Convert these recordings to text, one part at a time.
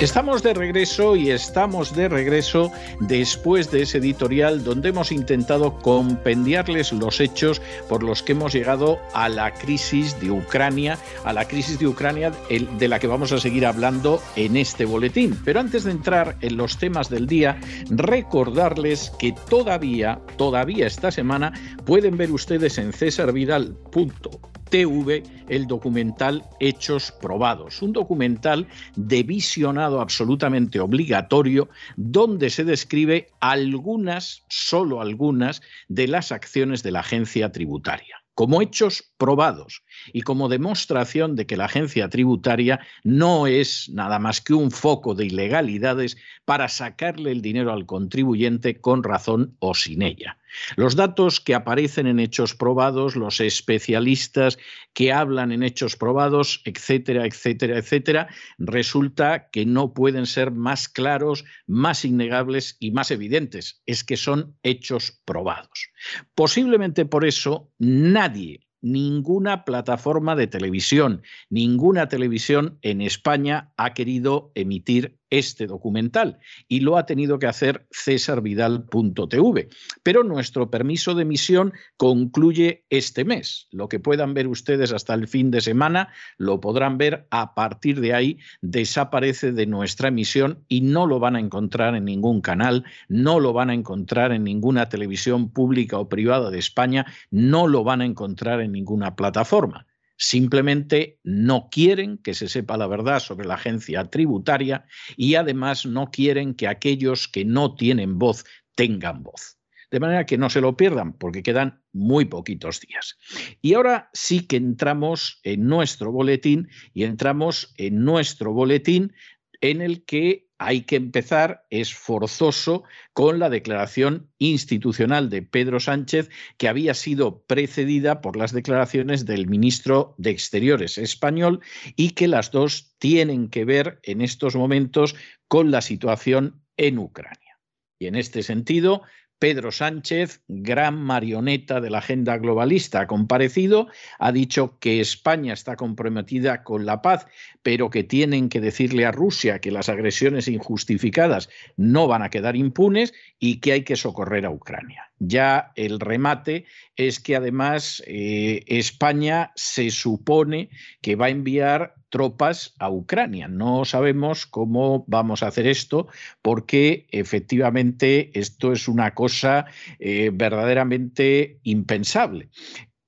Estamos de regreso y estamos de regreso después de ese editorial donde hemos intentado compendiarles los hechos por los que hemos llegado a la crisis de Ucrania, a la crisis de Ucrania de la que vamos a seguir hablando en este boletín. Pero antes de entrar en los temas del día, recordarles que todavía, todavía esta semana pueden ver ustedes en cesarvidal.com TV el documental Hechos Probados, un documental de visionado absolutamente obligatorio donde se describe algunas, solo algunas, de las acciones de la agencia tributaria. Como hechos probados y como demostración de que la agencia tributaria no es nada más que un foco de ilegalidades para sacarle el dinero al contribuyente con razón o sin ella. Los datos que aparecen en hechos probados, los especialistas que hablan en hechos probados, etcétera, etcétera, etcétera, resulta que no pueden ser más claros, más innegables y más evidentes. Es que son hechos probados. Posiblemente por eso nadie ninguna plataforma de televisión, ninguna televisión en España ha querido emitir este documental y lo ha tenido que hacer cesarvidal.tv. Pero nuestro permiso de emisión concluye este mes. Lo que puedan ver ustedes hasta el fin de semana lo podrán ver. A partir de ahí desaparece de nuestra emisión y no lo van a encontrar en ningún canal, no lo van a encontrar en ninguna televisión pública o privada de España, no lo van a encontrar en ninguna plataforma. Simplemente no quieren que se sepa la verdad sobre la agencia tributaria y además no quieren que aquellos que no tienen voz tengan voz. De manera que no se lo pierdan porque quedan muy poquitos días. Y ahora sí que entramos en nuestro boletín y entramos en nuestro boletín en el que hay que empezar, es forzoso, con la declaración institucional de Pedro Sánchez, que había sido precedida por las declaraciones del ministro de Exteriores español y que las dos tienen que ver en estos momentos con la situación en Ucrania. Y en este sentido, Pedro Sánchez, gran marioneta de la agenda globalista, ha comparecido, ha dicho que España está comprometida con la paz, pero que tienen que decirle a Rusia que las agresiones injustificadas no van a quedar impunes y que hay que socorrer a Ucrania. Ya el remate es que además eh, España se supone que va a enviar tropas a Ucrania. No sabemos cómo vamos a hacer esto porque efectivamente esto es una cosa eh, verdaderamente impensable.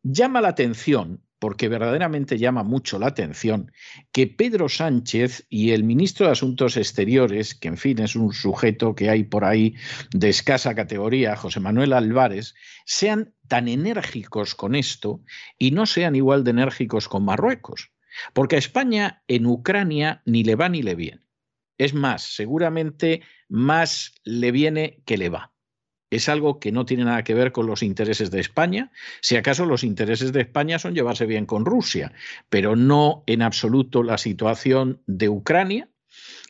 Llama la atención porque verdaderamente llama mucho la atención que Pedro Sánchez y el ministro de Asuntos Exteriores, que en fin es un sujeto que hay por ahí de escasa categoría, José Manuel Álvarez, sean tan enérgicos con esto y no sean igual de enérgicos con Marruecos. Porque a España en Ucrania ni le va ni le viene. Es más, seguramente más le viene que le va. Es algo que no tiene nada que ver con los intereses de España. Si acaso los intereses de España son llevarse bien con Rusia, pero no en absoluto la situación de Ucrania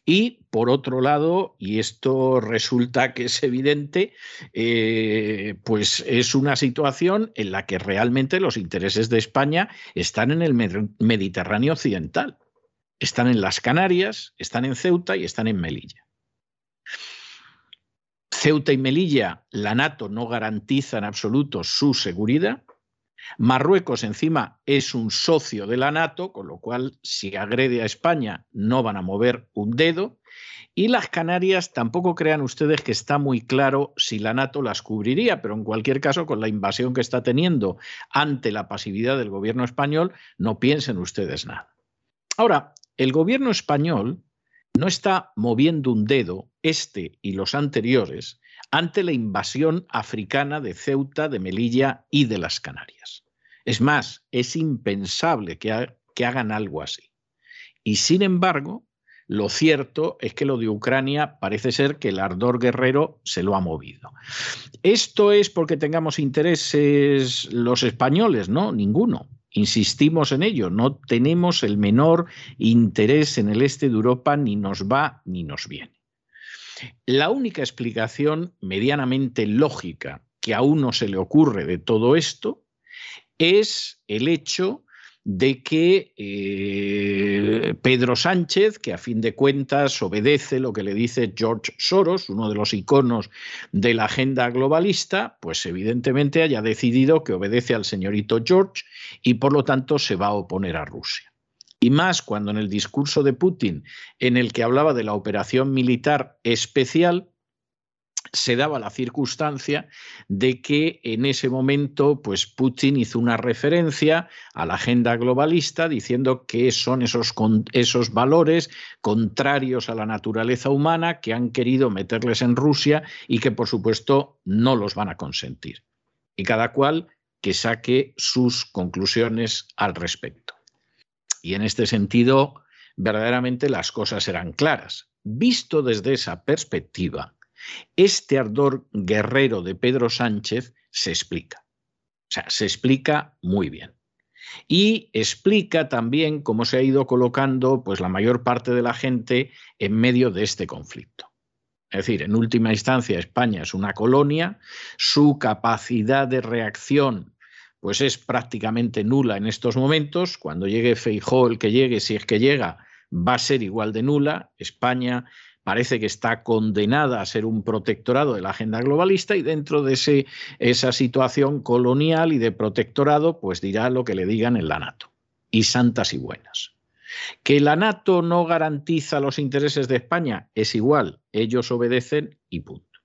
y por otro lado, y esto resulta que es evidente, eh, pues es una situación en la que realmente los intereses de España están en el Mediterráneo occidental. Están en las Canarias, están en Ceuta y están en Melilla. Ceuta y Melilla, la NATO no garantiza en absoluto su seguridad. Marruecos encima es un socio de la NATO, con lo cual si agrede a España no van a mover un dedo. Y las Canarias tampoco crean ustedes que está muy claro si la NATO las cubriría, pero en cualquier caso, con la invasión que está teniendo ante la pasividad del gobierno español, no piensen ustedes nada. Ahora, el gobierno español no está moviendo un dedo, este y los anteriores, ante la invasión africana de Ceuta, de Melilla y de las Canarias. Es más, es impensable que, hagan algo así. Y sin embargo, lo cierto es que lo de Ucrania parece ser que el ardor guerrero se lo ha movido. ¿Esto es porque tengamos intereses los españoles? No, ninguno. Insistimos en ello, no tenemos el menor interés en el este de Europa, ni nos va ni nos viene. La única explicación medianamente lógica que a uno se le ocurre de todo esto es el hecho de que eh, Pedro Sánchez, que a fin de cuentas obedece lo que le dice George Soros, uno de los iconos de la agenda globalista, pues evidentemente haya decidido que obedece al señorito George y por lo tanto se va a oponer a Rusia. Y más cuando en el discurso de Putin, en el que hablaba de la operación militar especial, se daba la circunstancia de que en ese momento pues Putin hizo una referencia a la agenda globalista diciendo que son esos, esos valores contrarios a la naturaleza humana que han querido meterles en Rusia y que por supuesto no los van a consentir. Y cada cual que saque sus conclusiones al respecto. Y en este sentido, verdaderamente las cosas eran claras. Visto desde esa perspectiva, este ardor guerrero de Pedro Sánchez se explica. O sea, se explica muy bien. Y explica también cómo se ha ido colocando pues, la mayor parte de la gente en medio de este conflicto. Es decir, en última instancia, España es una colonia, su capacidad de reacción pues es prácticamente nula en estos momentos. Cuando llegue Feijó, el que llegue, si es que llega, va a ser igual de nula. España parece que está condenada a ser un protectorado de la agenda globalista y dentro de ese, esa situación colonial y de protectorado, pues dirá lo que le digan en la NATO. Y santas y buenas. Que la NATO no garantiza los intereses de España es igual, ellos obedecen y punto.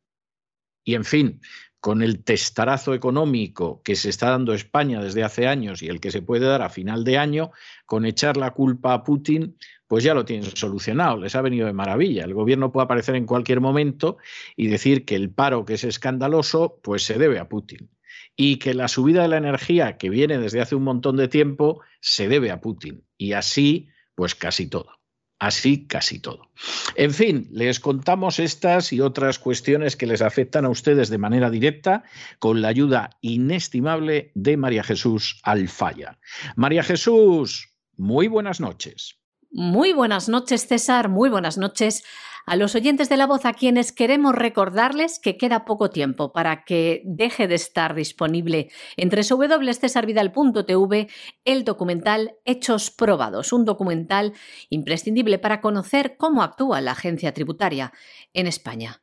Y en fin, con el testarazo económico que se está dando España desde hace años y el que se puede dar a final de año, con echar la culpa a Putin, pues ya lo tienen solucionado, les ha venido de maravilla. El gobierno puede aparecer en cualquier momento y decir que el paro, que es escandaloso, pues se debe a Putin. Y que la subida de la energía, que viene desde hace un montón de tiempo, se debe a Putin. Y así, pues casi todo. Así casi todo. En fin, les contamos estas y otras cuestiones que les afectan a ustedes de manera directa con la ayuda inestimable de María Jesús Alfaya. María Jesús, muy buenas noches. Muy buenas noches, César. Muy buenas noches a los oyentes de la voz a quienes queremos recordarles que queda poco tiempo para que deje de estar disponible en www.cesarvidal.tv el documental Hechos Probados, un documental imprescindible para conocer cómo actúa la agencia tributaria en España.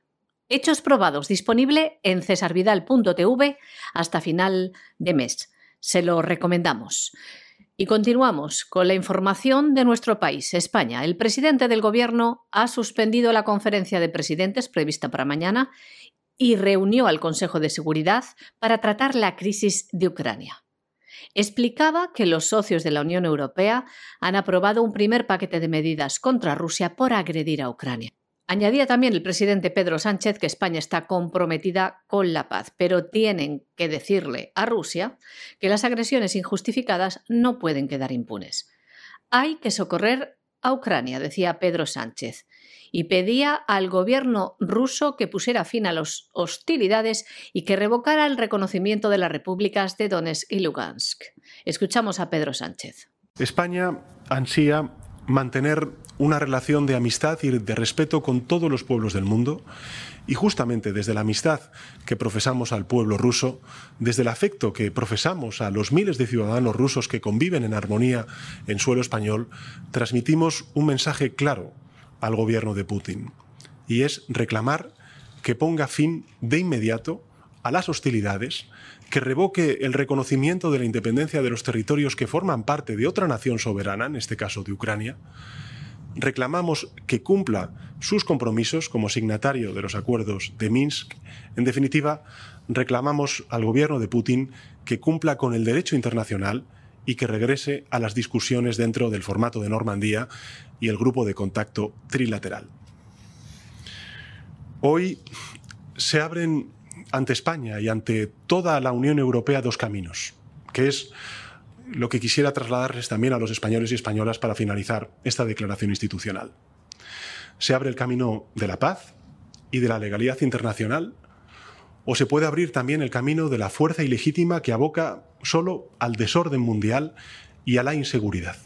Hechos Probados disponible en cesarvidal.tv hasta final de mes. Se lo recomendamos. Y continuamos con la información de nuestro país, España. El presidente del Gobierno ha suspendido la conferencia de presidentes prevista para mañana y reunió al Consejo de Seguridad para tratar la crisis de Ucrania. Explicaba que los socios de la Unión Europea han aprobado un primer paquete de medidas contra Rusia por agredir a Ucrania. Añadía también el presidente Pedro Sánchez que España está comprometida con la paz, pero tienen que decirle a Rusia que las agresiones injustificadas no pueden quedar impunes. Hay que socorrer a Ucrania, decía Pedro Sánchez, y pedía al gobierno ruso que pusiera fin a las hostilidades y que revocara el reconocimiento de las repúblicas de Donetsk y Lugansk. Escuchamos a Pedro Sánchez. España ansía mantener una relación de amistad y de respeto con todos los pueblos del mundo. Y justamente desde la amistad que profesamos al pueblo ruso, desde el afecto que profesamos a los miles de ciudadanos rusos que conviven en armonía en suelo español, transmitimos un mensaje claro al gobierno de Putin. Y es reclamar que ponga fin de inmediato a las hostilidades, que revoque el reconocimiento de la independencia de los territorios que forman parte de otra nación soberana, en este caso de Ucrania, reclamamos que cumpla sus compromisos como signatario de los acuerdos de Minsk. En definitiva, reclamamos al gobierno de Putin que cumpla con el derecho internacional y que regrese a las discusiones dentro del formato de Normandía y el grupo de contacto trilateral. Hoy se abren ante España y ante toda la Unión Europea dos caminos, que es lo que quisiera trasladarles también a los españoles y españolas para finalizar esta declaración institucional. Se abre el camino de la paz y de la legalidad internacional, o se puede abrir también el camino de la fuerza ilegítima que aboca solo al desorden mundial y a la inseguridad.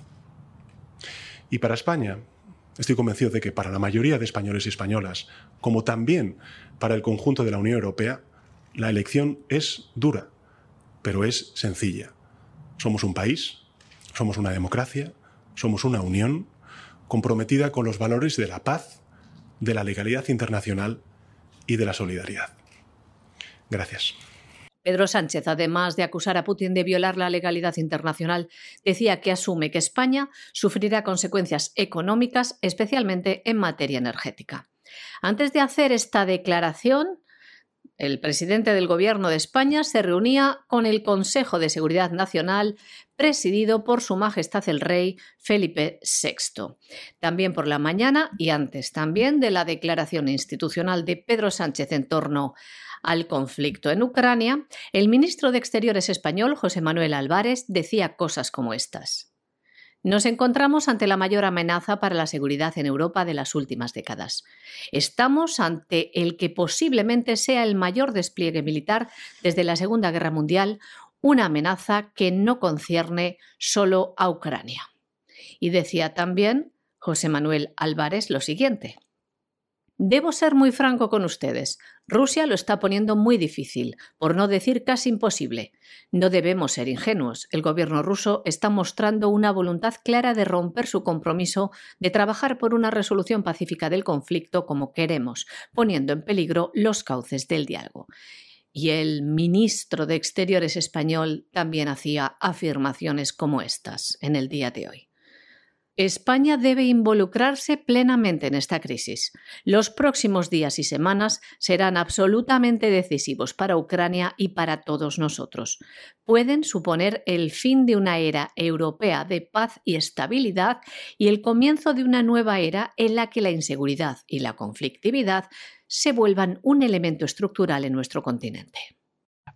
Y para España, estoy convencido de que para la mayoría de españoles y españolas, como también para el conjunto de la Unión Europea, la elección es dura, pero es sencilla. Somos un país, somos una democracia, somos una unión comprometida con los valores de la paz, de la legalidad internacional y de la solidaridad. Gracias. Pedro Sánchez, además de acusar a Putin de violar la legalidad internacional, decía que asume que España sufrirá consecuencias económicas, especialmente en materia energética. Antes de hacer esta declaración, el presidente del Gobierno de España se reunía con el Consejo de Seguridad Nacional presidido por Su Majestad el Rey Felipe VI. También por la mañana y antes también de la declaración institucional de Pedro Sánchez en torno al conflicto en Ucrania, el ministro de Exteriores español, José Manuel Álvarez, decía cosas como estas. Nos encontramos ante la mayor amenaza para la seguridad en Europa de las últimas décadas. Estamos ante el que posiblemente sea el mayor despliegue militar desde la Segunda Guerra Mundial, una amenaza que no concierne solo a Ucrania. Y decía también José Manuel Álvarez lo siguiente. Debo ser muy franco con ustedes. Rusia lo está poniendo muy difícil, por no decir casi imposible. No debemos ser ingenuos. El gobierno ruso está mostrando una voluntad clara de romper su compromiso de trabajar por una resolución pacífica del conflicto como queremos, poniendo en peligro los cauces del diálogo. Y el ministro de Exteriores español también hacía afirmaciones como estas en el día de hoy. España debe involucrarse plenamente en esta crisis. Los próximos días y semanas serán absolutamente decisivos para Ucrania y para todos nosotros. Pueden suponer el fin de una era europea de paz y estabilidad y el comienzo de una nueva era en la que la inseguridad y la conflictividad se vuelvan un elemento estructural en nuestro continente.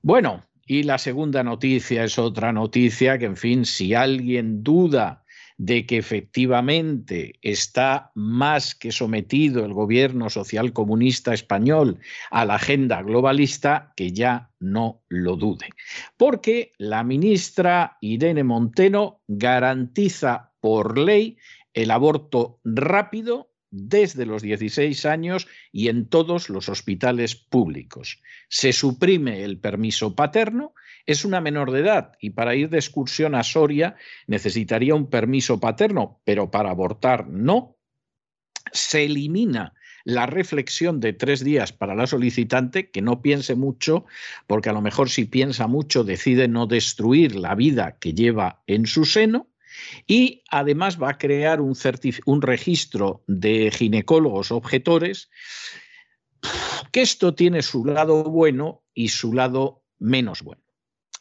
Bueno, y la segunda noticia es otra noticia que, en fin, si alguien duda de que efectivamente está más que sometido el gobierno social comunista español a la agenda globalista, que ya no lo dude. Porque la ministra Irene Monteno garantiza por ley el aborto rápido desde los 16 años y en todos los hospitales públicos. Se suprime el permiso paterno es una menor de edad y para ir de excursión a Soria necesitaría un permiso paterno, pero para abortar no. Se elimina la reflexión de tres días para la solicitante, que no piense mucho, porque a lo mejor si piensa mucho decide no destruir la vida que lleva en su seno. Y además va a crear un, registro de ginecólogos objetores, que esto tiene su lado bueno y su lado menos bueno.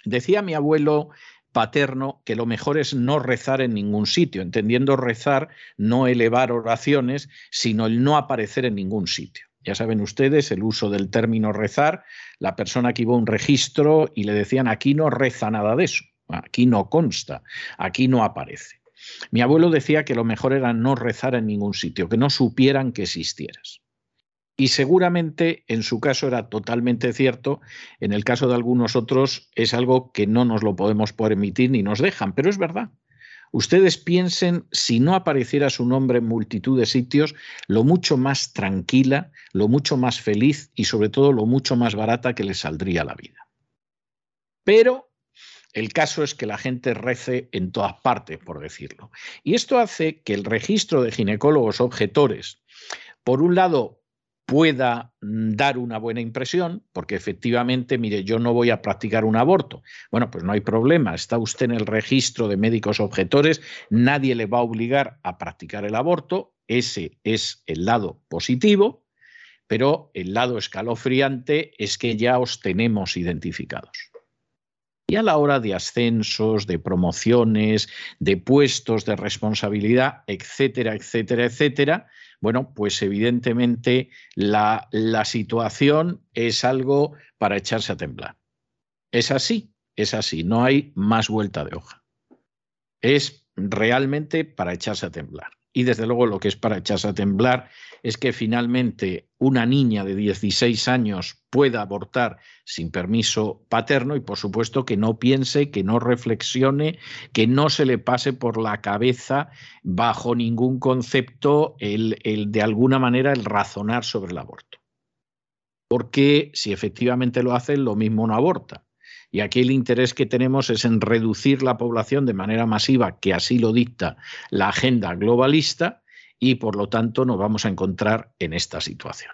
Decía mi abuelo paterno que lo mejor es no rezar en ningún sitio, entendiendo rezar no elevar oraciones, sino el no aparecer en ningún sitio. Ya saben ustedes el uso del término rezar, la persona que iba a un registro y le decían aquí no reza nada de eso, aquí no consta, aquí no aparece. Mi abuelo decía que lo mejor era no rezar en ningún sitio, que no supieran que existieras. Y seguramente en su caso era totalmente cierto, en el caso de algunos otros es algo que no nos lo podemos permitir ni nos dejan, pero es verdad. Ustedes piensen si no apareciera su nombre en multitud de sitios, lo mucho más tranquila, lo mucho más feliz y sobre todo lo mucho más barata que les saldría la vida. Pero el caso es que la gente rece en todas partes, por decirlo. Y esto hace que el registro de ginecólogos objetores, por un lado, pueda mm, dar una buena impresión, porque efectivamente, mire, yo no voy a practicar un aborto. Bueno, pues no hay problema, está usted en el registro de médicos objetores, nadie le va a obligar a practicar el aborto, ese es el lado positivo, pero el lado escalofriante es que ya os tenemos identificados. Y a la hora de ascensos, de promociones, de puestos de responsabilidad, etcétera, etcétera, etcétera, bueno, pues evidentemente la, situación es algo para echarse a temblar. Es así, es así, no hay más vuelta de hoja. Es realmente para echarse a temblar. Y desde luego lo que es para echarse a temblar es que finalmente una niña de 16 años pueda abortar sin permiso paterno y por supuesto que no piense, que no reflexione, que no se le pase por la cabeza bajo ningún concepto el, el de alguna manera el razonar sobre el aborto. Porque si efectivamente lo hace, lo mismo no aborta. Y aquí el interés que tenemos es en reducir la población de manera masiva, que así lo dicta la agenda globalista, y por lo tanto nos vamos a encontrar en esta situación.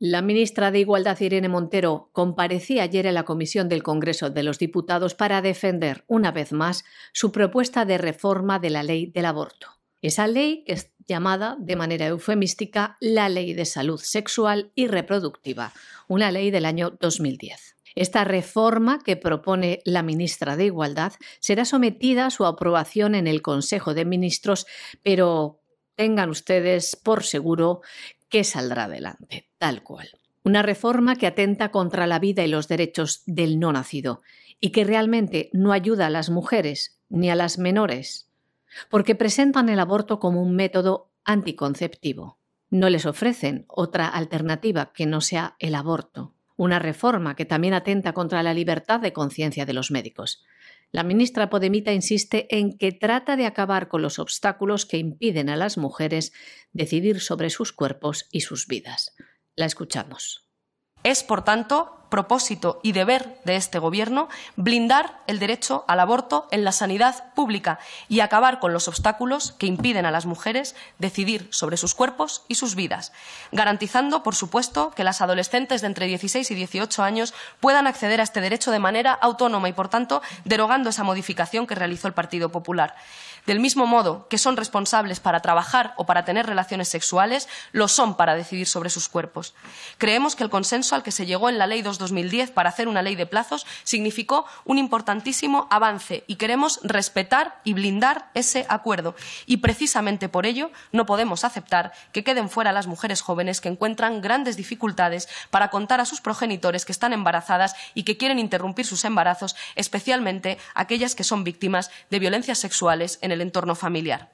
La ministra de Igualdad, Irene Montero, comparecía ayer en la Comisión del Congreso de los Diputados para defender, una vez más, su propuesta de reforma de la ley del aborto. Esa ley que es llamada de manera eufemística la Ley de Salud Sexual y Reproductiva, una ley del año 2010. Esta reforma que propone la ministra de Igualdad será sometida a su aprobación en el Consejo de Ministros, pero tengan ustedes por seguro que saldrá adelante, tal cual. Una reforma que atenta contra la vida y los derechos del no nacido y que realmente no ayuda a las mujeres ni a las menores, porque presentan el aborto como un método anticonceptivo. No les ofrecen otra alternativa que no sea el aborto una reforma que también atenta contra la libertad de conciencia de los médicos. La ministra Podemita insiste en que trata de acabar con los obstáculos que impiden a las mujeres decidir sobre sus cuerpos y sus vidas. La escuchamos. Es, por tanto, propósito y deber de este Gobierno blindar el derecho al aborto en la sanidad pública y acabar con los obstáculos que impiden a las mujeres decidir sobre sus cuerpos y sus vidas, garantizando, por supuesto, que las adolescentes de entre 16 y 18 años puedan acceder a este derecho de manera autónoma y, por tanto, derogando esa modificación que realizó el Partido Popular. Del mismo modo que son responsables para trabajar o para tener relaciones sexuales, lo son para decidir sobre sus cuerpos. Creemos que el consenso al que se llegó en la Ley 2-2010 para hacer una ley de plazos significó un importantísimo avance y queremos respetar y blindar ese acuerdo. Y precisamente por ello no podemos aceptar que queden fuera las mujeres jóvenes que encuentran grandes dificultades para contar a sus progenitores que están embarazadas y que quieren interrumpir sus embarazos, especialmente aquellas que son víctimas de violencias sexuales en el entorno familiar.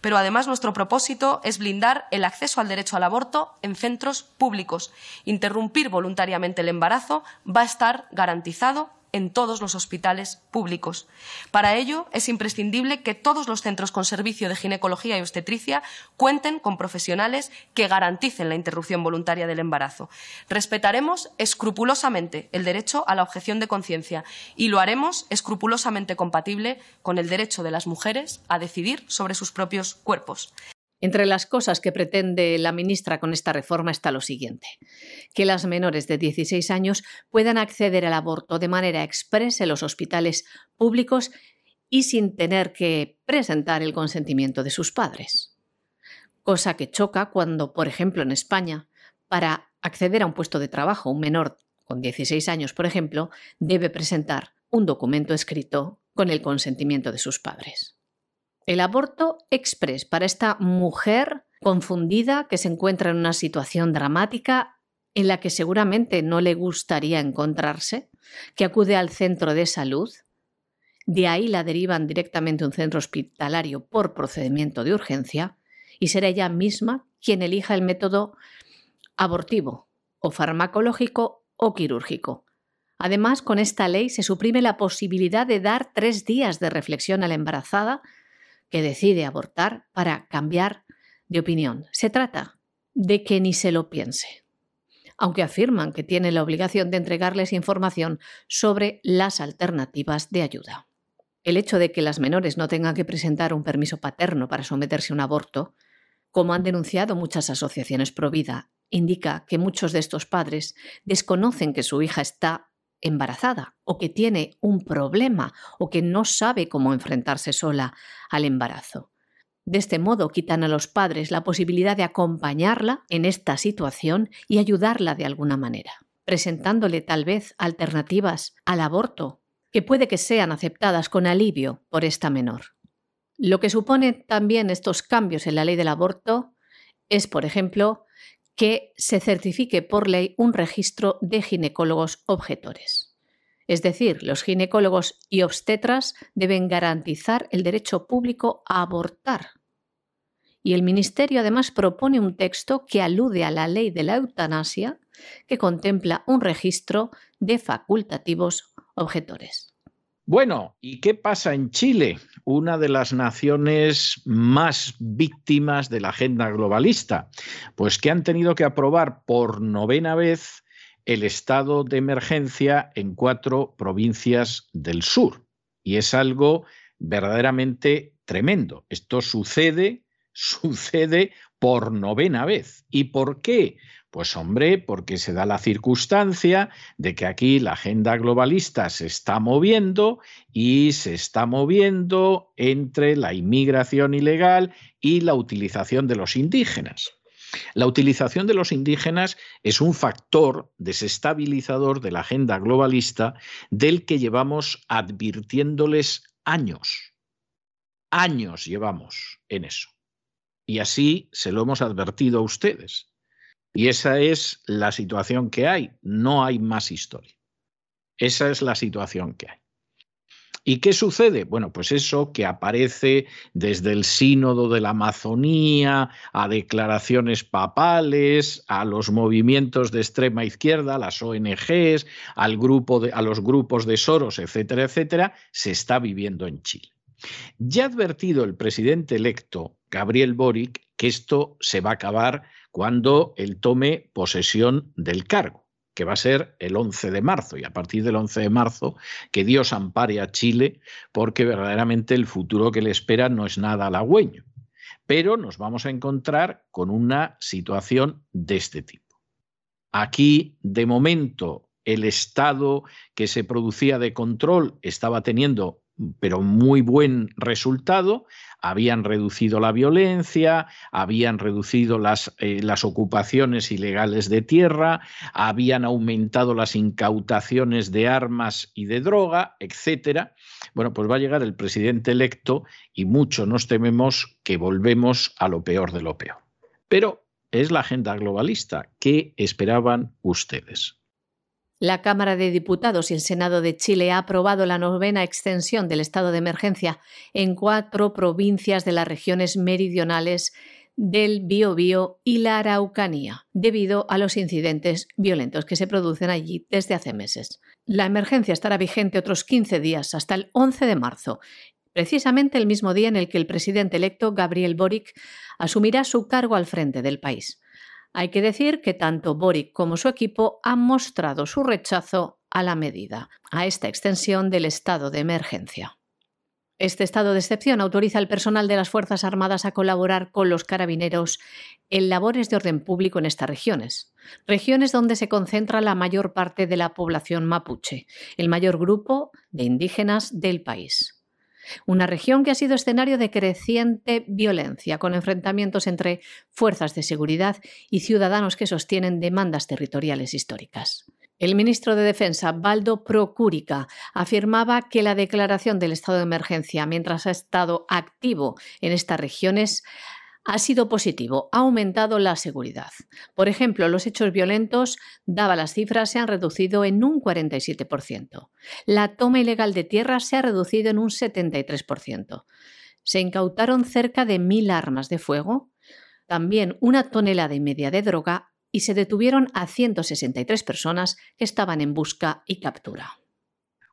Pero además nuestro propósito es blindar el acceso al derecho al aborto en centros públicos. Interrumpir voluntariamente el embarazo va a estar garantizado en todos los hospitales públicos. Para ello, es imprescindible que todos los centros con servicio de ginecología y obstetricia cuenten con profesionales que garanticen la interrupción voluntaria del embarazo. Respetaremos escrupulosamente el derecho a la objeción de conciencia y lo haremos escrupulosamente compatible con el derecho de las mujeres a decidir sobre sus propios cuerpos. Entre las cosas que pretende la ministra con esta reforma está lo siguiente, que las menores de 16 años puedan acceder al aborto de manera expresa en los hospitales públicos y sin tener que presentar el consentimiento de sus padres. Cosa que choca cuando, por ejemplo, en España, para acceder a un puesto de trabajo, un menor con 16 años, por ejemplo, debe presentar un documento escrito con el consentimiento de sus padres. El aborto express para esta mujer confundida que se encuentra en una situación dramática en la que seguramente no le gustaría encontrarse, que acude al centro de salud, de ahí la derivan directamente a un centro hospitalario por procedimiento de urgencia y será ella misma quien elija el método abortivo o farmacológico o quirúrgico. Además, con esta ley se suprime la posibilidad de dar tres días de reflexión a la embarazada que decide abortar para cambiar de opinión. Se trata de que ni se lo piense, aunque afirman que tiene la obligación de entregarles información sobre las alternativas de ayuda. El hecho de que las menores no tengan que presentar un permiso paterno para someterse a un aborto, como han denunciado muchas asociaciones pro vida, indica que muchos de estos padres desconocen que su hija está embarazada o que tiene un problema o que no sabe cómo enfrentarse sola al embarazo. De este modo quitan a los padres la posibilidad de acompañarla en esta situación y ayudarla de alguna manera, presentándole tal vez alternativas al aborto que puede que sean aceptadas con alivio por esta menor. Lo que supone también estos cambios en la ley del aborto es, por ejemplo, que se certifique por ley un registro de ginecólogos objetores. Es decir, los ginecólogos y obstetras deben garantizar el derecho público a abortar. Y el Ministerio además propone un texto que alude a la ley de la eutanasia, que contempla un registro de facultativos objetores. Bueno, ¿y qué pasa en Chile? Una de las naciones más víctimas de la agenda globalista, pues que han tenido que aprobar por novena vez el estado de emergencia en cuatro provincias del sur. Y es algo verdaderamente tremendo. Esto sucede, sucede por novena vez. ¿Y por qué? Pues hombre, porque se da la circunstancia de que aquí la agenda globalista se está moviendo y se está moviendo entre la inmigración ilegal y la utilización de los indígenas. La utilización de los indígenas es un factor desestabilizador de la agenda globalista del que llevamos advirtiéndoles años. Años llevamos en eso. Y así se lo hemos advertido a ustedes. Y esa es la situación que hay. No hay más historia. Esa es la situación que hay. ¿Y qué sucede? Bueno, pues eso que aparece desde el sínodo de la Amazonía, a declaraciones papales, a los movimientos de extrema izquierda, a las ONGs, al grupo de, a los grupos de Soros, etcétera, etcétera, se está viviendo en Chile. Ya ha advertido el presidente electo, Gabriel Boric, que esto se va a acabar cuando él tome posesión del cargo que va a ser el 11 de marzo, y a partir del 11 de marzo, que Dios ampare a Chile, porque verdaderamente el futuro que le espera no es nada halagüeño. Pero nos vamos a encontrar con una situación de este tipo. Aquí, de momento, el estado que se producía de control estaba teniendo pero muy buen resultado. Habían reducido la violencia, habían reducido las, eh, las, ocupaciones ilegales de tierra, habían aumentado las incautaciones de armas y de droga, etcétera. Bueno, pues va a llegar el presidente electo y mucho nos tememos que volvemos a lo peor de lo peor. Pero es la agenda globalista. ¿Qué esperaban ustedes? La Cámara de Diputados y el Senado de Chile ha aprobado la novena extensión del estado de emergencia en cuatro provincias de las regiones meridionales del Biobío y la Araucanía, debido a los incidentes violentos que se producen allí desde hace meses. La emergencia estará vigente otros 15 días, hasta el 11 de marzo, precisamente el mismo día en el que el presidente electo Gabriel Boric asumirá su cargo al frente del país. Hay que decir que tanto Boric como su equipo han mostrado su rechazo a la medida, a esta extensión del estado de emergencia. Este estado de excepción autoriza al personal de las Fuerzas Armadas a colaborar con los carabineros en labores de orden público en estas regiones, regiones donde se concentra la mayor parte de la población mapuche, el mayor grupo de indígenas del país una región que ha sido escenario de creciente violencia, con enfrentamientos entre fuerzas de seguridad y ciudadanos que sostienen demandas territoriales históricas. El ministro de Defensa, Baldo Procúrica, afirmaba que la declaración del estado de emergencia, mientras ha estado activo en estas regiones, ha sido positivo, ha aumentado la seguridad. Por ejemplo, los hechos violentos, daba las cifras, se han reducido en un 47%. La toma ilegal de tierras se ha reducido en un 73%. Se incautaron cerca de mil armas de fuego, también una tonelada y media de droga y se detuvieron a 163 personas que estaban en busca y captura.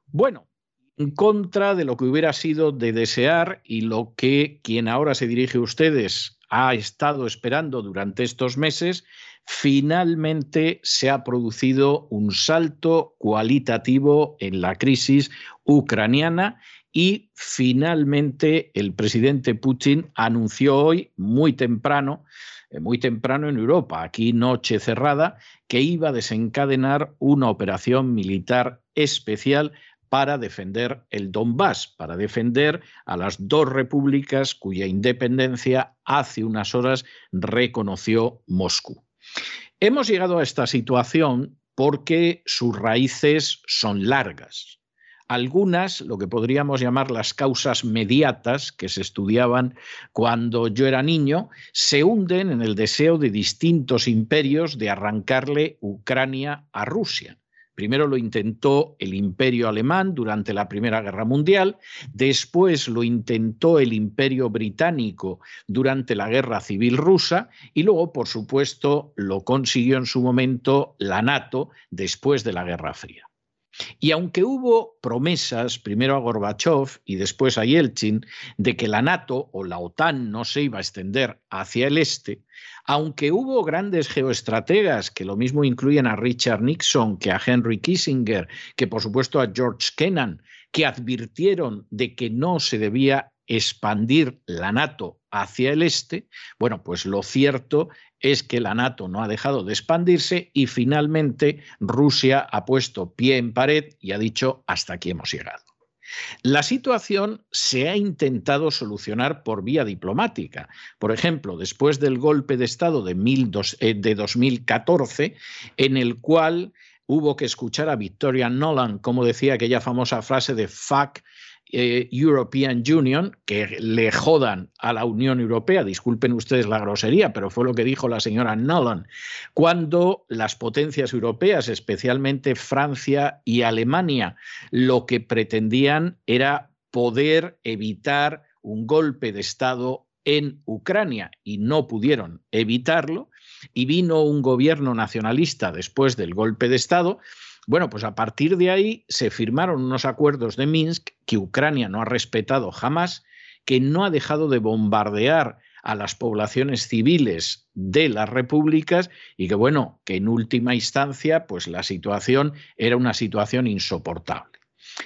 Bueno, en contra de lo que hubiera sido de desear y lo que quien ahora se dirige a ustedes ha estado esperando durante estos meses, finalmente se ha producido un salto cualitativo en la crisis ucraniana y finalmente el presidente Putin anunció hoy, muy temprano, eh, muy temprano en Europa, aquí noche cerrada, que iba a desencadenar una operación militar especial para defender el Donbass, para defender a las dos repúblicas cuya independencia hace unas horas reconoció Moscú. Hemos llegado a esta situación porque sus raíces son largas. Algunas, lo que podríamos llamar las causas mediatas que se estudiaban cuando yo era niño, se hunden en el deseo de distintos imperios de arrancarle Ucrania a Rusia Primero lo intentó el imperio alemán durante la Primera Guerra Mundial, después lo intentó el imperio británico durante la Guerra Civil rusa y luego, por supuesto, lo consiguió en su momento la NATO después de la Guerra Fría. Y aunque hubo promesas, primero a Gorbachev y después a Yeltsin, de que la NATO o la OTAN no se iba a extender hacia el este, aunque hubo grandes geoestrategas, que lo mismo incluyen a Richard Nixon, que a Henry Kissinger, que por supuesto a George Kennan, que advirtieron de que no se debía expandir la NATO hacia el este, bueno, pues lo cierto es que la NATO no ha dejado de expandirse y finalmente Rusia ha puesto pie en pared y ha dicho hasta aquí hemos llegado. La situación se ha intentado solucionar por vía diplomática. Por ejemplo, después del golpe de Estado de, 2014, eh, en el cual hubo que escuchar a Victoria Nolan, como decía aquella famosa frase de fuck eh, European Union, que le jodan a la Unión Europea, disculpen ustedes la grosería, pero fue lo que dijo la señora Nolan, cuando las potencias europeas, especialmente Francia y Alemania, lo que pretendían era poder evitar un golpe de Estado en Ucrania y no pudieron evitarlo, y vino un gobierno nacionalista después del golpe de Estado bueno, pues a partir de ahí se firmaron unos acuerdos de Minsk que Ucrania no ha respetado jamás, que no ha dejado de bombardear a las poblaciones civiles de las repúblicas y que bueno, que en última instancia pues la situación era una situación insoportable.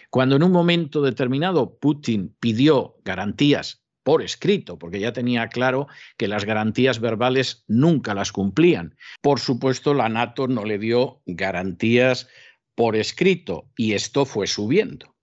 Cuando en un momento determinado Putin pidió garantías por escrito, porque ya tenía claro que las garantías verbales nunca las cumplían. Por supuesto, la NATO no le dio garantías por escrito y esto fue subiendo.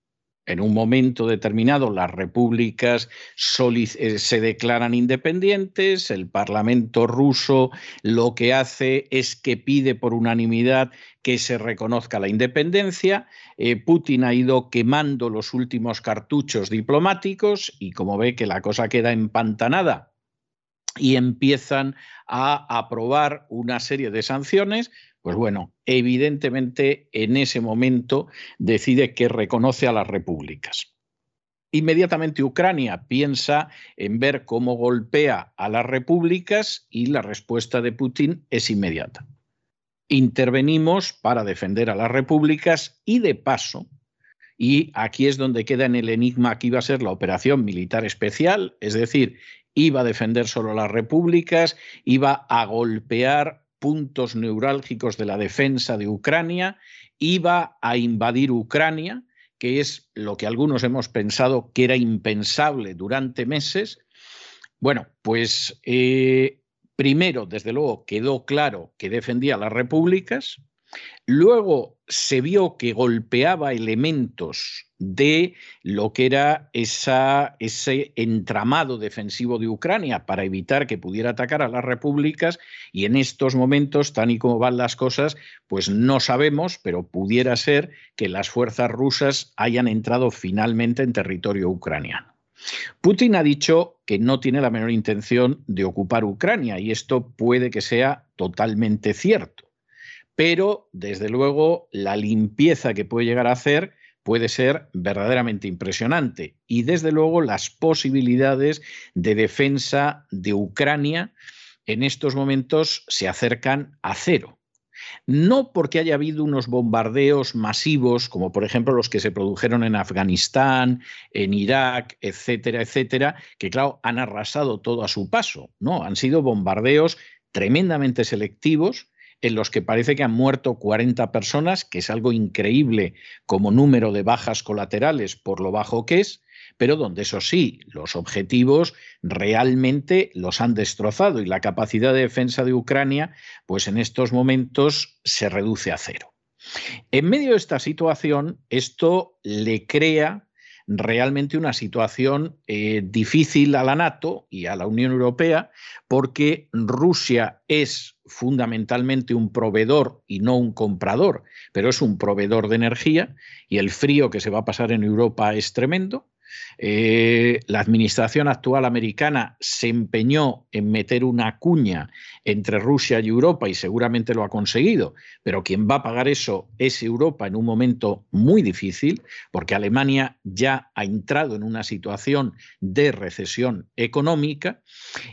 En un momento determinado las repúblicas eh, se declaran independientes, el Parlamento ruso lo que hace es que pide por unanimidad que se reconozca la independencia. Eh, Putin ha ido quemando los últimos cartuchos diplomáticos y como ve que la cosa queda empantanada y empiezan a aprobar una serie de sanciones, pues bueno, evidentemente en ese momento decide que reconoce a las repúblicas. Inmediatamente Ucrania piensa en ver cómo golpea a las repúblicas y la respuesta de Putin es inmediata. Intervenimos para defender a las repúblicas y de paso, y aquí es donde queda en el enigma que iba a ser la operación militar especial, es decir, iba a defender solo las repúblicas, iba a golpear puntos neurálgicos de la defensa de Ucrania, iba a invadir Ucrania, que es lo que algunos hemos pensado que era impensable durante meses. Bueno, pues eh, primero, desde luego, quedó claro que defendía las repúblicas, luego se vio que golpeaba elementos de lo que era ese entramado defensivo de Ucrania para evitar que pudiera atacar a las repúblicas y en estos momentos, tan y como van las cosas, pues no sabemos, pero pudiera ser que las fuerzas rusas hayan entrado finalmente en territorio ucraniano. Putin ha dicho que no tiene la menor intención de ocupar Ucrania y esto puede que sea totalmente cierto. Pero, desde luego, la limpieza que puede llegar a hacer puede ser verdaderamente impresionante. Y desde luego las posibilidades de defensa de Ucrania en estos momentos se acercan a cero. No porque haya habido unos bombardeos masivos, como por ejemplo los que se produjeron en Afganistán, en Irak, etcétera, etcétera, que claro, han arrasado todo a su paso. No, han sido bombardeos tremendamente selectivos en los que parece que han muerto 40 personas, que es algo increíble como número de bajas colaterales por lo bajo que es, pero donde eso sí, los objetivos realmente los han destrozado y la capacidad de defensa de Ucrania, pues en estos momentos se reduce a cero. En medio de esta situación, esto le crea realmente una situación eh, difícil a la NATO y a la Unión Europea porque Rusia es fundamentalmente un proveedor y no un comprador, pero es un proveedor de energía y el frío que se va a pasar en Europa es tremendo. Eh, la administración actual americana se empeñó en meter una cuña entre Rusia y Europa y seguramente lo ha conseguido, pero quien va a pagar eso es Europa en un momento muy difícil, porque Alemania ya ha entrado en una situación de recesión económica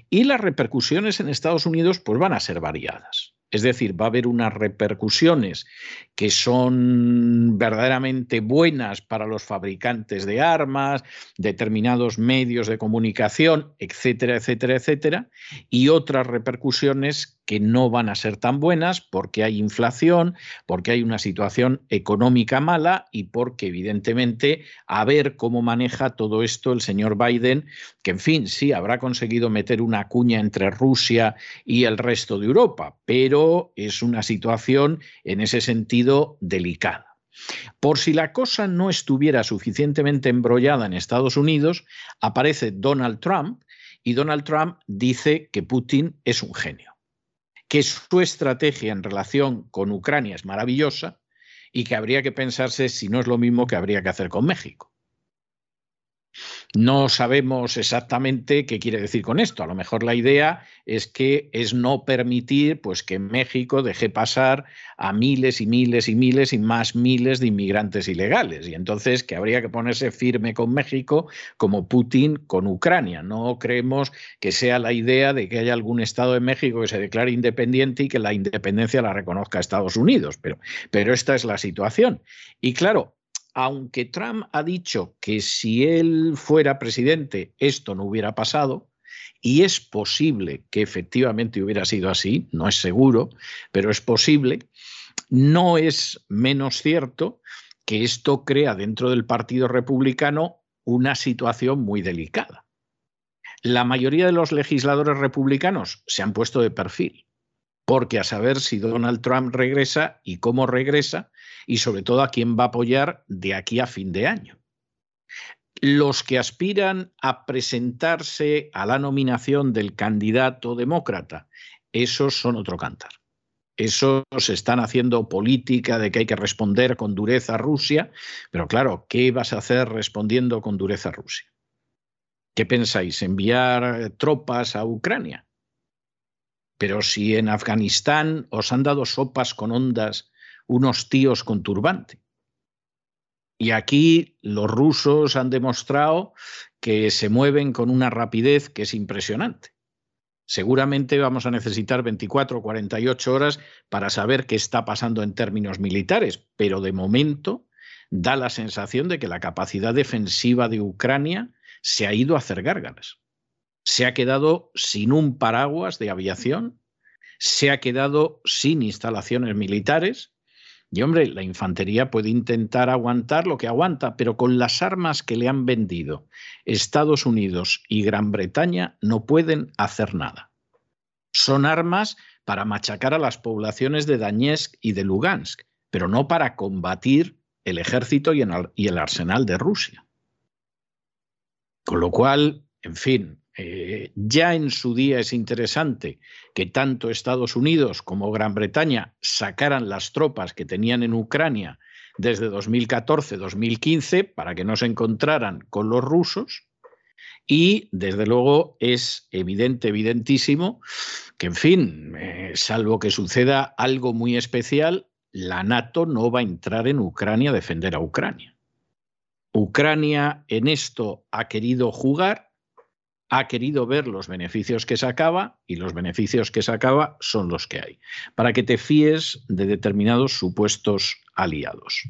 y las repercusiones en Estados Unidos pues van a ser variadas. Es decir, va a haber unas repercusiones que son verdaderamente buenas para los fabricantes de armas, determinados medios de comunicación, etcétera, etcétera, etcétera, y otras repercusiones que no van a ser tan buenas porque hay inflación, porque hay una situación económica mala y porque evidentemente a ver cómo maneja todo esto el señor Biden, que en fin, sí, habrá conseguido meter una cuña entre Rusia y el resto de Europa, pero es una situación en ese sentido delicada. Por si la cosa no estuviera suficientemente embrollada en Estados Unidos, aparece Donald Trump y Donald Trump dice que Putin es un genio que su estrategia en relación con Ucrania es maravillosa y que habría que pensarse si no es lo mismo que habría que hacer con México. No sabemos exactamente qué quiere decir con esto. A lo mejor la idea es que es no permitir pues, que México deje pasar a miles y miles y miles y más miles de inmigrantes ilegales. Y entonces que habría que ponerse firme con México como Putin con Ucrania. No creemos que sea la idea de que haya algún Estado de México que se declare independiente y que la independencia la reconozca Estados Unidos. Pero, pero esta es la situación. Y claro, aunque Trump ha dicho que si él fuera presidente esto no hubiera pasado, y es posible que efectivamente hubiera sido así, no es seguro, pero es posible, no es menos cierto que esto crea dentro del Partido Republicano una situación muy delicada. La mayoría de los legisladores republicanos se han puesto de perfil, porque a saber si Donald Trump regresa y cómo regresa, y sobre todo a quién va a apoyar de aquí a fin de año. Los que aspiran a presentarse a la nominación del candidato demócrata, esos son otro cantar. Esos están haciendo política de que hay que responder con dureza a Rusia, pero claro, ¿qué vas a hacer respondiendo con dureza a Rusia? ¿Qué pensáis? ¿Enviar tropas a Ucrania? Pero si en Afganistán os han dado sopas con ondas unos tíos con turbante. Y aquí los rusos han demostrado que se mueven con una rapidez que es impresionante. Seguramente vamos a necesitar 24 o 48 horas para saber qué está pasando en términos militares, pero de momento da la sensación de que la capacidad defensiva de Ucrania se ha ido a hacer gárgaras. Se ha quedado sin un paraguas de aviación, se ha quedado sin instalaciones militares y hombre, la infantería puede intentar aguantar lo que aguanta, pero con las armas que le han vendido Estados Unidos y Gran Bretaña no pueden hacer nada. Son armas para machacar a las poblaciones de Donetsk y de Lugansk, pero no para combatir el ejército y el arsenal de Rusia. Con lo cual, en fin, eh, ya en su día es interesante que tanto Estados Unidos como Gran Bretaña sacaran las tropas que tenían en Ucrania desde 2014-2015 para que no se encontraran con los rusos. Y desde luego es evidente, evidentísimo, que en fin, eh, salvo que suceda algo muy especial, la NATO no va a entrar en Ucrania a defender a Ucrania. Ucrania en esto ha querido jugar ha querido ver los beneficios que sacaba y los beneficios que sacaba son los que hay, para que te fíes de determinados supuestos aliados.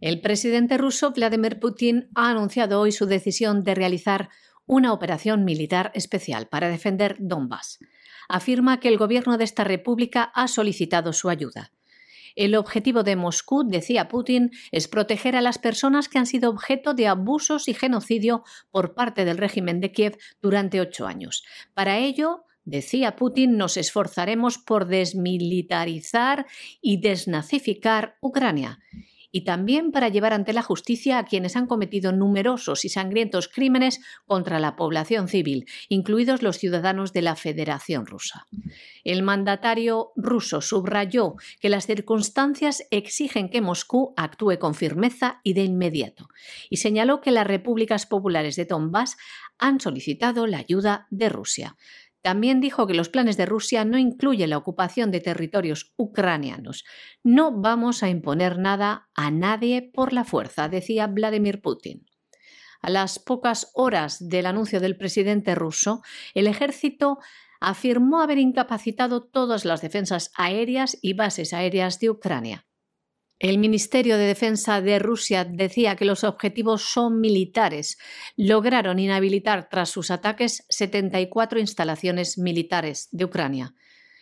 El presidente ruso Vladimir Putin ha anunciado hoy su decisión de realizar una operación militar especial para defender Donbass. Afirma que el gobierno de esta república ha solicitado su ayuda. El objetivo de Moscú, decía Putin, es proteger a las personas que han sido objeto de abusos y genocidio por parte del régimen de Kiev durante ocho años. Para ello, decía Putin, nos esforzaremos por desmilitarizar y desnazificar Ucrania. Y también para llevar ante la justicia a quienes han cometido numerosos y sangrientos crímenes contra la población civil, incluidos los ciudadanos de la Federación Rusa. El mandatario ruso subrayó que las circunstancias exigen que Moscú actúe con firmeza y de inmediato, y señaló que las repúblicas populares de Donbass han solicitado la ayuda de Rusia. También dijo que los planes de Rusia no incluyen la ocupación de territorios ucranianos. No vamos a imponer nada a nadie por la fuerza, decía Vladimir Putin. A las pocas horas del anuncio del presidente ruso, el ejército afirmó haber incapacitado todas las defensas aéreas y bases aéreas de Ucrania. El Ministerio de Defensa de Rusia decía que los objetivos son militares. Lograron inhabilitar tras sus ataques 74 instalaciones militares de Ucrania,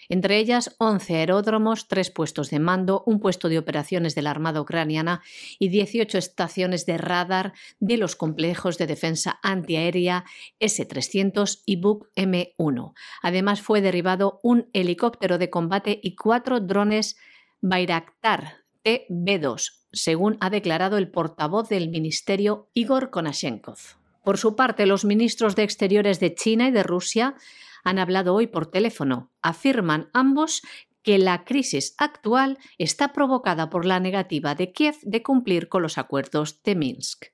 entre ellas 11 aeródromos, tres puestos de mando, un puesto de operaciones de la Armada ucraniana y 18 estaciones de radar de los complejos de defensa antiaérea S-300 y Buk M1. Además fue derribado un helicóptero de combate y cuatro drones Bayraktar B2, según ha declarado el portavoz del ministerio Igor Konashenkov. Por su parte, los ministros de Exteriores de China y de Rusia han hablado hoy por teléfono. Afirman ambos que la crisis actual está provocada por la negativa de Kiev de cumplir con los acuerdos de Minsk.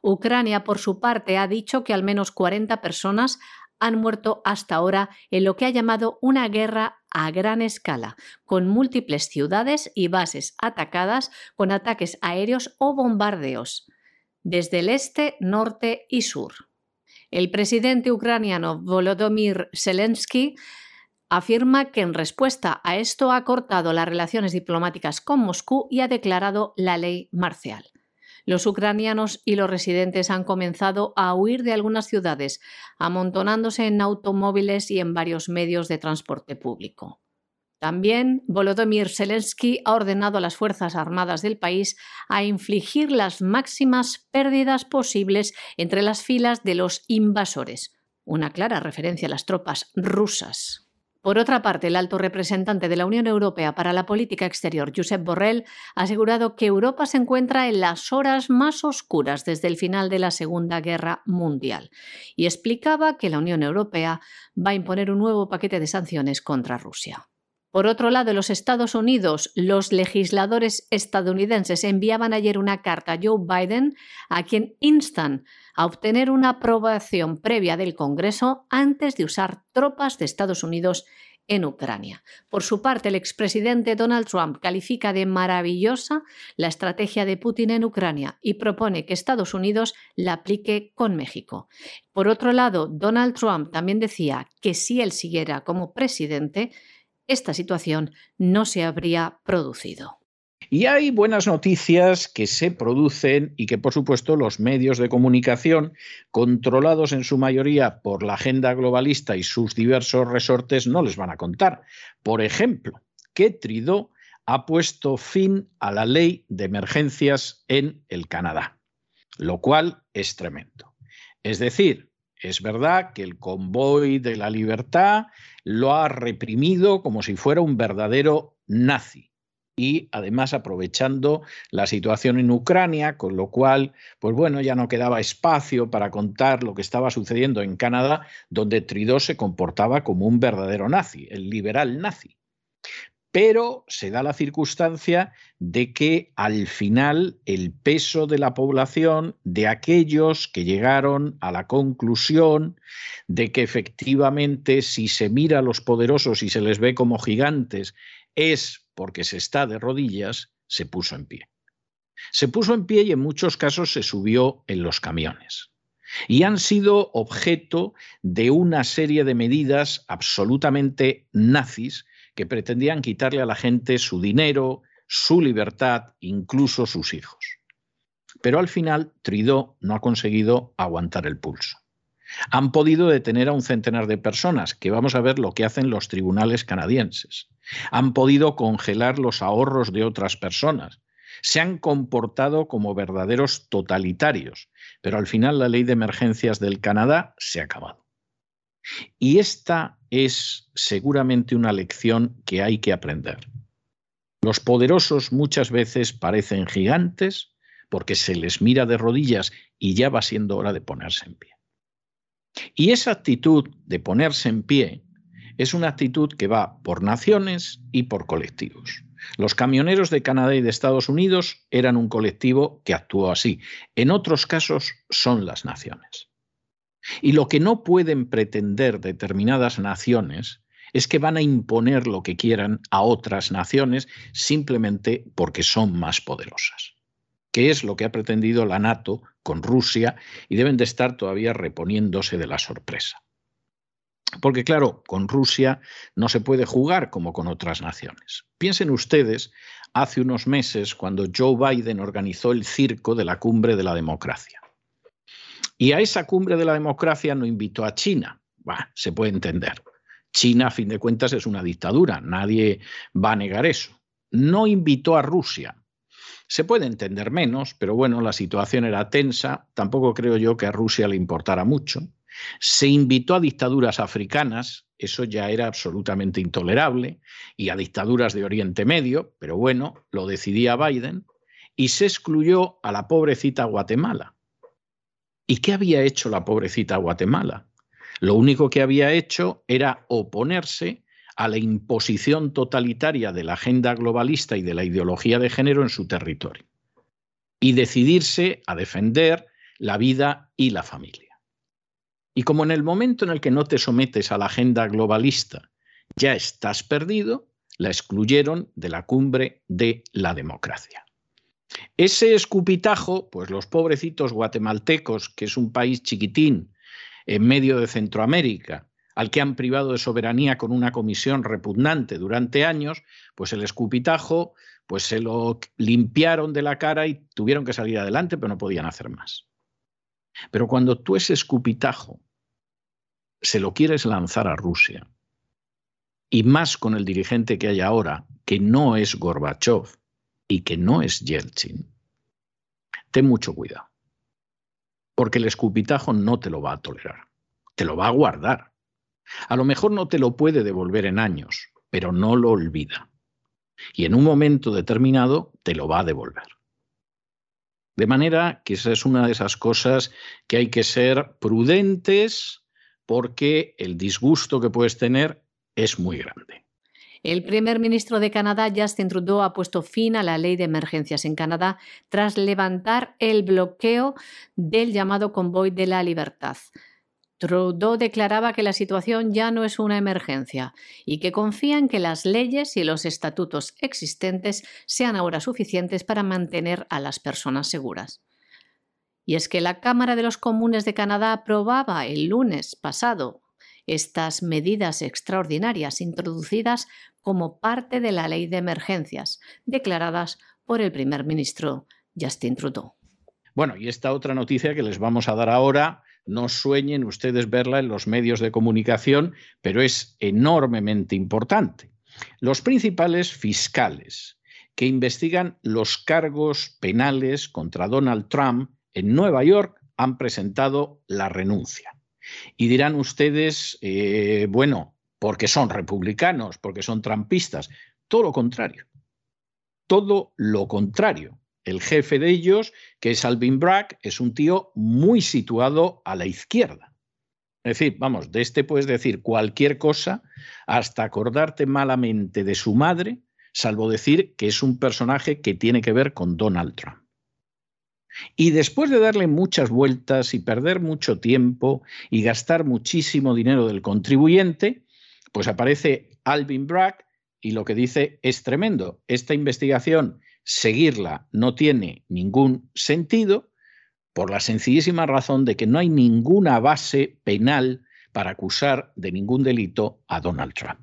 Ucrania, por su parte, ha dicho que al menos 40 personas han muerto hasta ahora en lo que ha llamado una guerra a gran escala, con múltiples ciudades y bases atacadas con ataques aéreos o bombardeos, desde el este, norte y sur. El presidente ucraniano Volodymyr Zelensky afirma que en respuesta a esto ha cortado las relaciones diplomáticas con Moscú y ha declarado la ley marcial. Los ucranianos y los residentes han comenzado a huir de algunas ciudades, amontonándose en automóviles y en varios medios de transporte público. También Volodymyr Zelensky ha ordenado a las Fuerzas Armadas del país a infligir las máximas pérdidas posibles entre las filas de los invasores, una clara referencia a las tropas rusas. Por otra parte, el alto representante de la Unión Europea para la Política Exterior, Josep Borrell, ha asegurado que Europa se encuentra en las horas más oscuras desde el final de la Segunda Guerra Mundial y explicaba que la Unión Europea va a imponer un nuevo paquete de sanciones contra Rusia. Por otro lado, los Estados Unidos, los legisladores estadounidenses enviaban ayer una carta a Joe Biden a quien instan a obtener una aprobación previa del Congreso antes de usar tropas de Estados Unidos en Ucrania. Por su parte, el expresidente Donald Trump califica de maravillosa la estrategia de Putin en Ucrania y propone que Estados Unidos la aplique con México. Por otro lado, Donald Trump también decía que si él siguiera como presidente, esta situación no se habría producido. Y hay buenas noticias que se producen y que, por supuesto, los medios de comunicación, controlados en su mayoría por la agenda globalista y sus diversos resortes, no les van a contar. Por ejemplo, que Trudeau ha puesto fin a la ley de emergencias en el Canadá, lo cual es tremendo. Es decir, es verdad que el convoy de la libertad lo ha reprimido como si fuera un verdadero nazi y además aprovechando la situación en Ucrania, con lo cual, pues bueno, ya no quedaba espacio para contar lo que estaba sucediendo en Canadá, donde Trudeau se comportaba como un verdadero nazi, el liberal nazi. Pero se da la circunstancia de que al final el peso de la población, de aquellos que llegaron a la conclusión de que efectivamente si se mira a los poderosos y se les ve como gigantes, es porque se está de rodillas, se puso en pie. Se puso en pie y en muchos casos se subió en los camiones. Y han sido objeto de una serie de medidas absolutamente nazis que pretendían quitarle a la gente su dinero, su libertad, incluso sus hijos. Pero al final Trudeau no ha conseguido aguantar el pulso. Han podido detener a un centenar de personas, que vamos a ver lo que hacen los tribunales canadienses. Han podido congelar los ahorros de otras personas. Se han comportado como verdaderos totalitarios, pero al final la ley de emergencias del Canadá se ha acabado. Y esta es seguramente una lección que hay que aprender. Los poderosos muchas veces parecen gigantes porque se les mira de rodillas y ya va siendo hora de ponerse en pie. Y esa actitud de ponerse en pie es una actitud que va por naciones y por colectivos. Los camioneros de Canadá y de Estados Unidos eran un colectivo que actuó así. En otros casos son las naciones. Y lo que no pueden pretender determinadas naciones es que van a imponer lo que quieran a otras naciones simplemente porque son más poderosas, que es lo que ha pretendido la NATO con Rusia y deben de estar todavía reponiéndose de la sorpresa. Porque claro, con Rusia no se puede jugar como con otras naciones. Piensen ustedes hace unos meses cuando Joe Biden organizó el circo de la cumbre de la democracia. Y a esa cumbre de la democracia no invitó a China. se puede entender. China, a fin de cuentas, es una dictadura. Nadie va a negar eso. No invitó a Rusia. Se puede entender menos, pero bueno, la situación era tensa. Tampoco creo yo que a Rusia le importara mucho. Se invitó a dictaduras africanas, eso ya era absolutamente intolerable, y a dictaduras de Oriente Medio, pero bueno, lo decidía Biden, y se excluyó a la pobrecita Guatemala. ¿Y qué había hecho la pobrecita Guatemala? Lo único que había hecho era oponerse a la imposición totalitaria de la agenda globalista y de la ideología de género en su territorio y decidirse a defender la vida y la familia. Y como en el momento en el que no te sometes a la agenda globalista ya estás perdido, la excluyeron de la cumbre de la democracia. Ese escupitajo, pues los pobrecitos guatemaltecos, que es un país chiquitín en medio de Centroamérica, al que han privado de soberanía con una comisión repugnante durante años, pues el escupitajo, pues se lo limpiaron de la cara y tuvieron que salir adelante, pero no podían hacer más. Pero cuando tú ese escupitajo se lo quieres lanzar a Rusia, y más con el dirigente que hay ahora, que no es Gorbachev y que no es Yeltsin, ten mucho cuidado. Porque el escupitajo no te lo va a tolerar, te lo va a guardar. A lo mejor no te lo puede devolver en años, pero no lo olvida. Y en un momento determinado te lo va a devolver. De manera que esa es una de esas cosas que hay que ser prudentes porque el disgusto que puedes tener es muy grande. El primer ministro de Canadá, Justin Trudeau, ha puesto fin a la ley de emergencias en Canadá tras levantar el bloqueo del llamado convoy de la libertad. Trudeau declaraba que la situación ya no es una emergencia y que confía en que las leyes y los estatutos existentes sean ahora suficientes para mantener a las personas seguras. Y es que la Cámara de los Comunes de Canadá aprobaba el lunes pasado estas medidas extraordinarias introducidas como parte de la ley de emergencias, declaradas por el primer ministro Justin Trudeau. Bueno, y esta otra noticia que les vamos a dar ahora, no sueñen ustedes verla en los medios de comunicación, pero es enormemente importante. Los principales fiscales que investigan los cargos penales contra Donald Trump en Nueva York han presentado la renuncia. Y dirán ustedes, eh, bueno, porque son republicanos, porque son trampistas. Todo lo contrario. Todo lo contrario. El jefe de ellos, que es Alvin Bragg, es un tío muy situado a la izquierda. Es decir, vamos, de este puedes decir cualquier cosa hasta acordarte malamente de su madre, salvo decir que es un personaje que tiene que ver con Donald Trump. Y después de darle muchas vueltas y perder mucho tiempo y gastar muchísimo dinero del contribuyente, pues aparece Alvin Bragg y lo que dice es tremendo. Esta investigación, seguirla no tiene ningún sentido por la sencillísima razón de que no hay ninguna base penal para acusar de ningún delito a Donald Trump.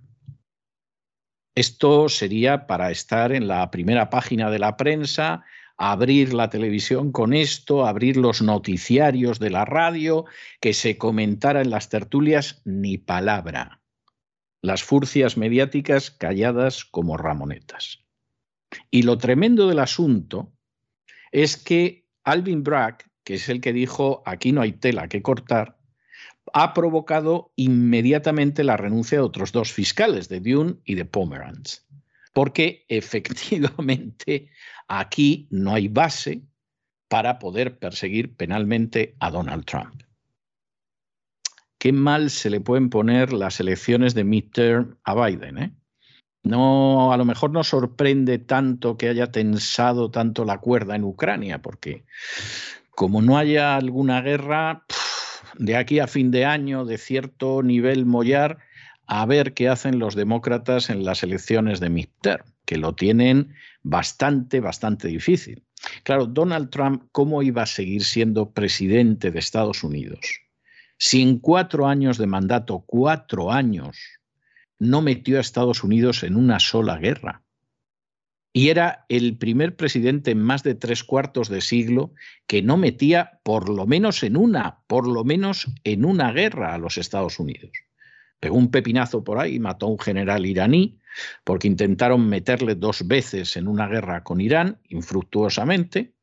Esto sería para estar en la primera página de la prensa, abrir la televisión con esto, abrir los noticiarios de la radio, que se comentara en las tertulias ni palabra. Las furcias mediáticas calladas como ramonetas. Y lo tremendo del asunto es que Alvin Bragg, que es el que dijo aquí no hay tela que cortar, ha provocado inmediatamente la renuncia de otros dos fiscales, de Dune y de Pomeranz. porque efectivamente aquí no hay base para poder perseguir penalmente a Donald Trump. Qué mal se le pueden poner las elecciones de midterm a Biden, ¿eh? No, a lo mejor no sorprende tanto que haya tensado tanto la cuerda en Ucrania, porque como no haya alguna guerra, de aquí a fin de año, de cierto nivel mollar, a ver qué hacen los demócratas en las elecciones de midterm, que lo tienen bastante, bastante difícil. Claro, Donald Trump, ¿cómo iba a seguir siendo presidente de Estados Unidos? Si en cuatro años de mandato, cuatro años, no metió a Estados Unidos en una sola guerra. Y era el primer presidente en más de tres cuartos de siglo que no metía por lo menos en una, por lo menos en una guerra a los Estados Unidos. Pegó un pepinazo por ahí, mató a un general iraní, porque intentaron meterle dos veces en una guerra con Irán, infructuosamente.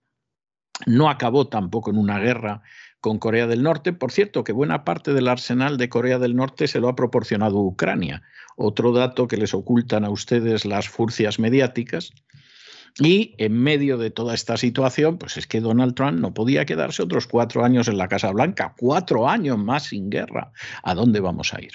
No acabó tampoco en una guerra con Corea del Norte. Por cierto, que buena parte del arsenal de Corea del Norte se lo ha proporcionado Ucrania. Otro dato que les ocultan a ustedes las furcias mediáticas. Y en medio de toda esta situación, pues es que Donald Trump no podía quedarse otros cuatro años en la Casa Blanca, cuatro años más sin guerra. ¿A dónde vamos a ir?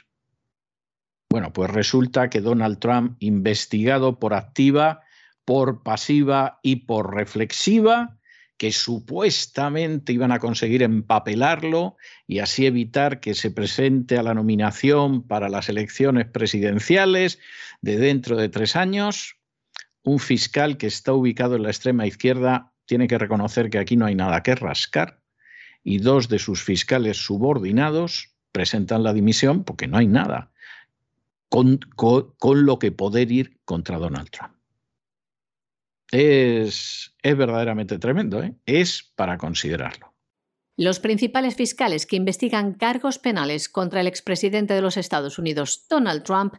Bueno, pues resulta que Donald Trump, investigado por activa, por pasiva y por reflexiva, que supuestamente iban a conseguir empapelarlo y así evitar que se presente a la nominación para las elecciones presidenciales de dentro de tres años. Un fiscal que está ubicado en la extrema izquierda tiene que reconocer que aquí no hay nada que rascar y dos de sus fiscales subordinados presentan la dimisión porque no hay nada con, con lo que poder ir contra Donald Trump es, es verdaderamente tremendo, ¿eh? es para considerarlo. Los principales fiscales que investigan cargos penales contra el expresidente de los Estados Unidos, Donald Trump,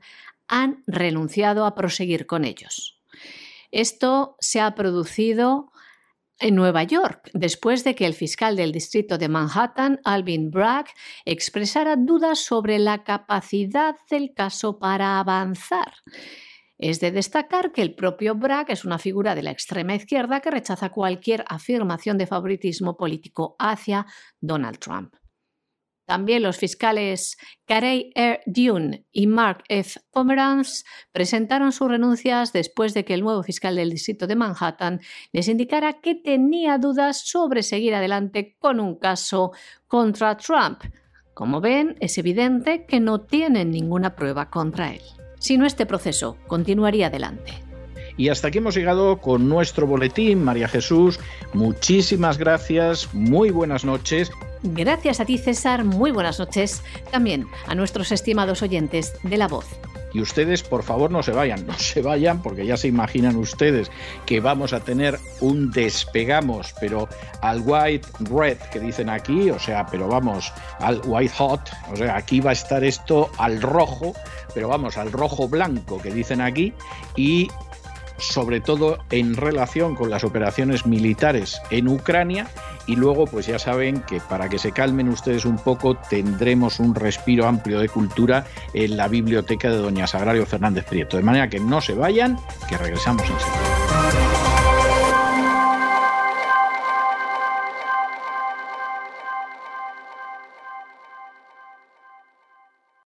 han renunciado a proseguir con ellos. Esto se ha producido en Nueva York, después de que el fiscal del distrito de Manhattan, Alvin Bragg, expresara dudas sobre la capacidad del caso para avanzar. Es de destacar que el propio Bragg es una figura de la extrema izquierda que rechaza cualquier afirmación de favoritismo político hacia Donald Trump. También los fiscales Carey R. Dune y Mark F. Pomeranz presentaron sus renuncias después de que el nuevo fiscal del distrito de Manhattan les indicara que tenía dudas sobre seguir adelante con un caso contra Trump. Como ven, es evidente que no tienen ninguna prueba contra él si no este proceso continuaría adelante. Y hasta aquí hemos llegado con nuestro boletín. María Jesús, muchísimas gracias, muy buenas noches. Gracias a ti, César, muy buenas noches. También a nuestros estimados oyentes de La Voz. Y ustedes, por favor, no se vayan, no se vayan, porque ya se imaginan ustedes que vamos a tener un despegamos, pero al white red que dicen aquí, o sea, pero vamos, al white hot, o sea, aquí va a estar esto al rojo, pero vamos, al rojo blanco que dicen aquí, y sobre todo en relación con las operaciones militares en Ucrania y luego pues ya saben que para que se calmen ustedes un poco tendremos un respiro amplio de cultura en la biblioteca de doña Sagrario Fernández Prieto. De manera que no se vayan, que regresamos enseguida.